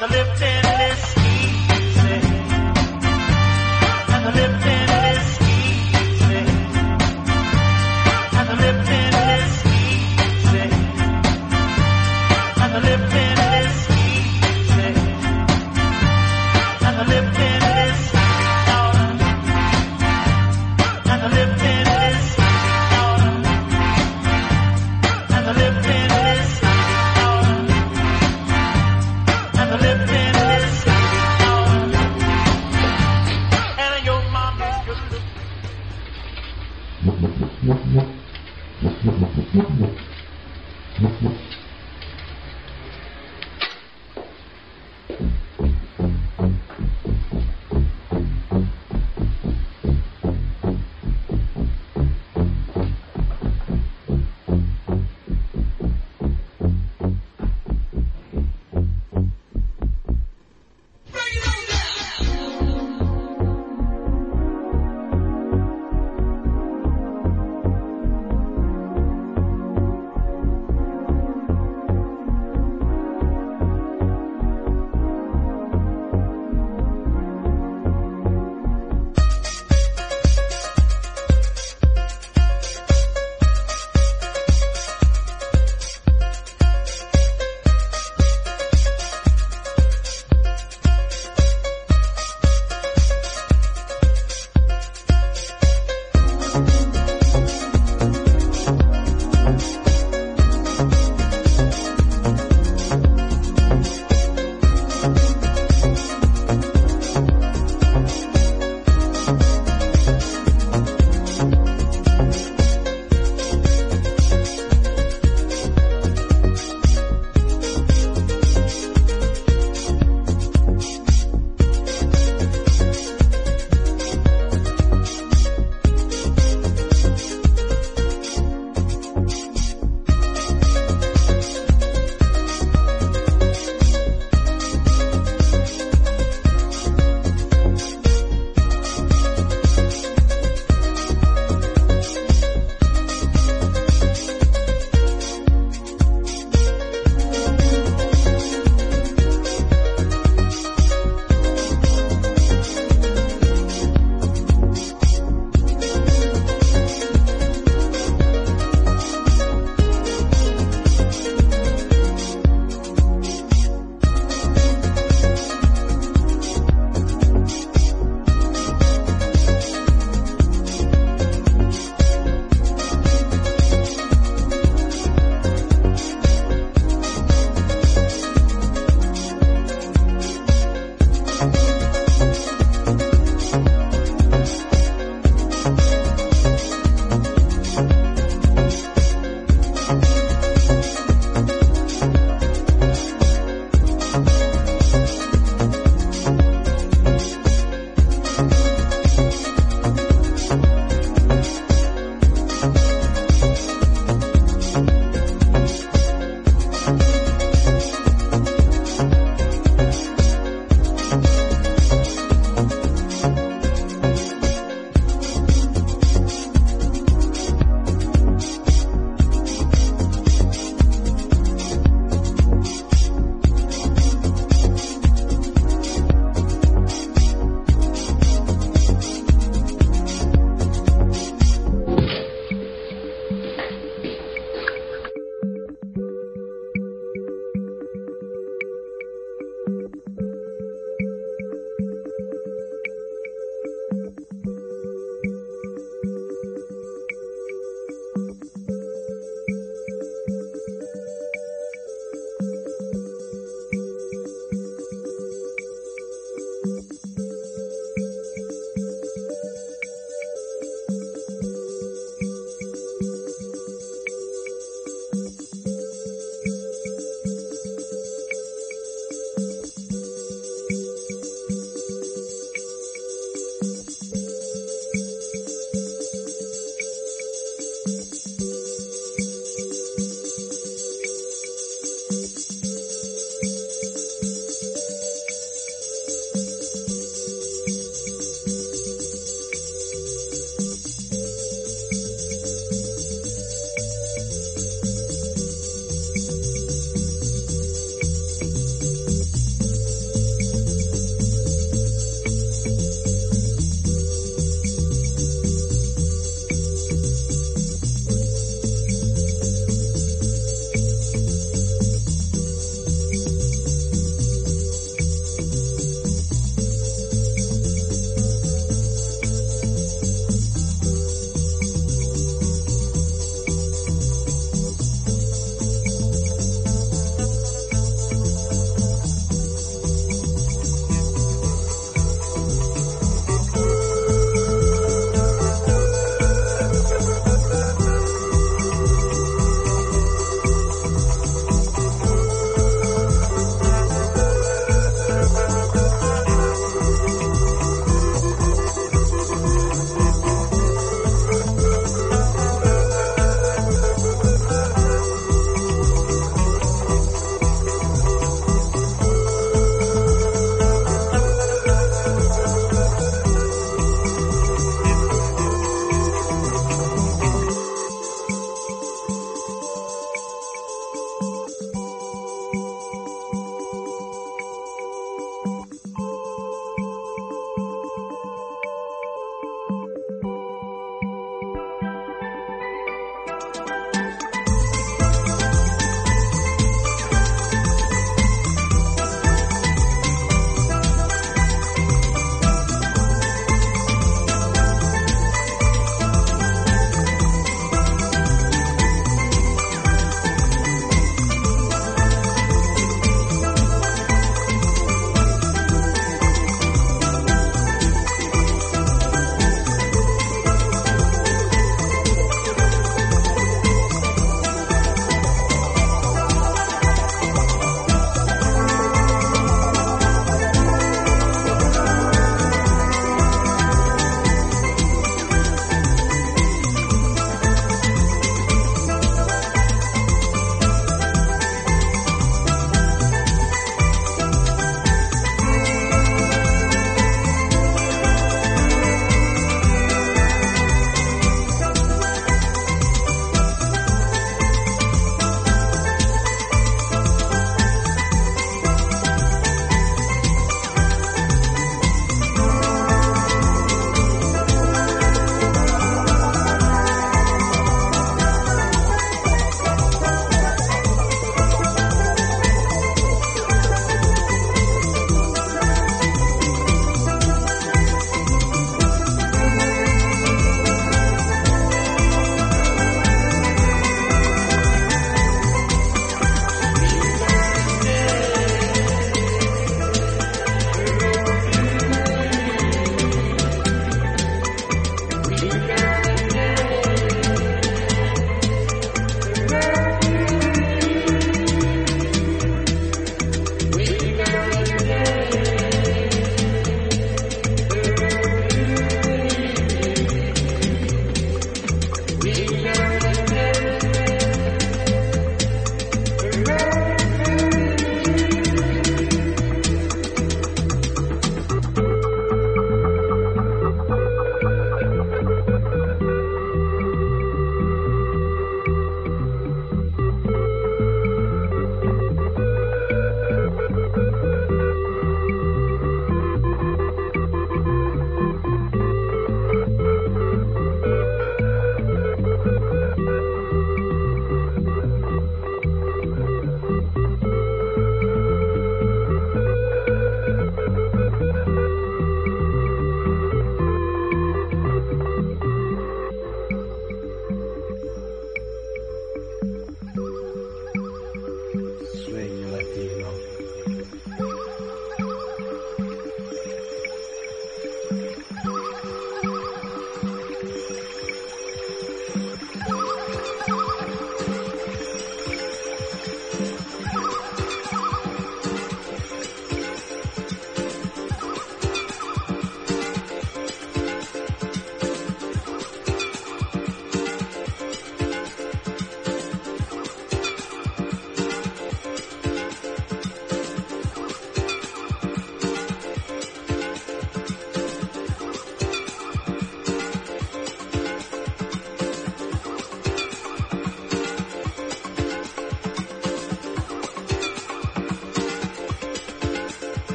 the lifting.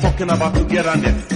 talking about to get on it.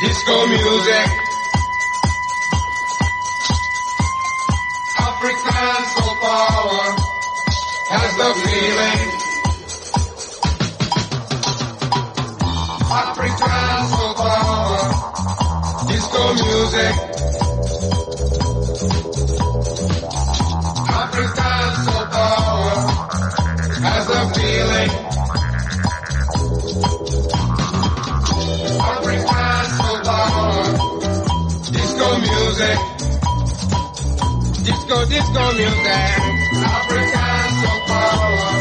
disco music, African soul power has the feeling. African soul power, disco music. Disco, disco music. African soul power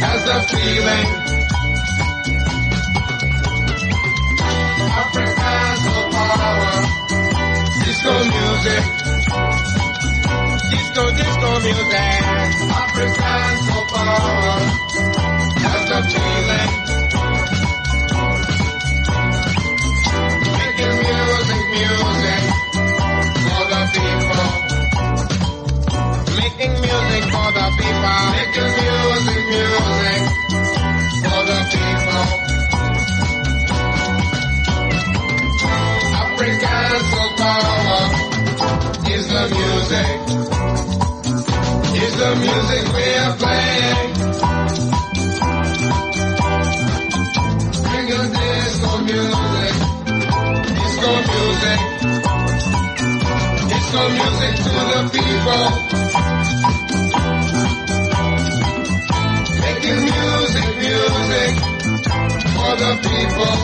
has the feeling. African soul power. Disco music. Disco, disco music. African soul power has the feeling. People. Making music, music for the people. African soul power is the music. Is the music we are playing. Bring disco music. Disco music. Disco music to the people. For the people.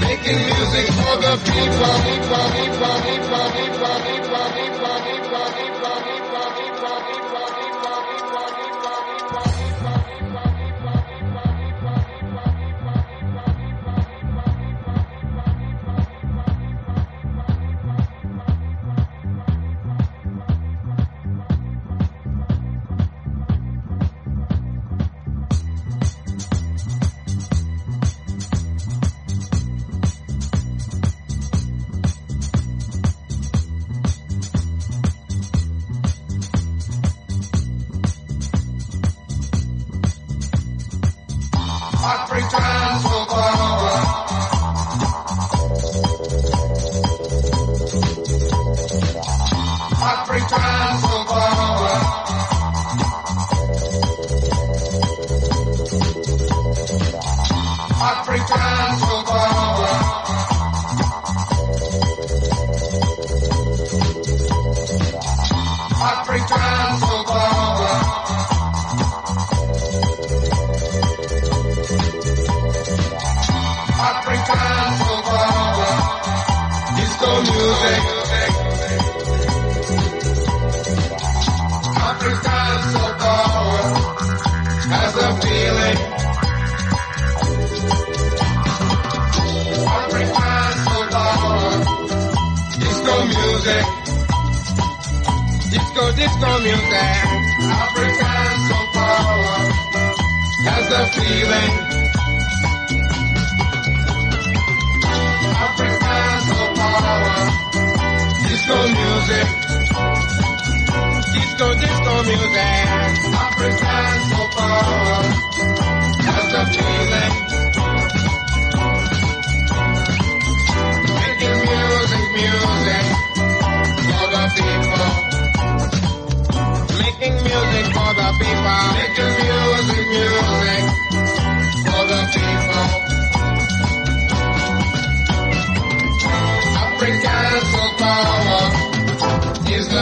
Making music for the people. people,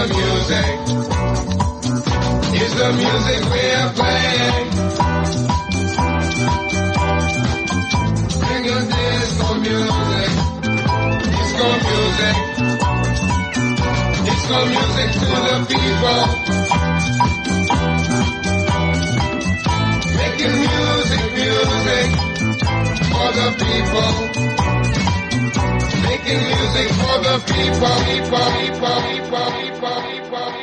the music. Is the music we are playing. Bring us disco music. Disco music. Disco music to the people. Making music, music for the people making music for the people, people, people, people, people, people.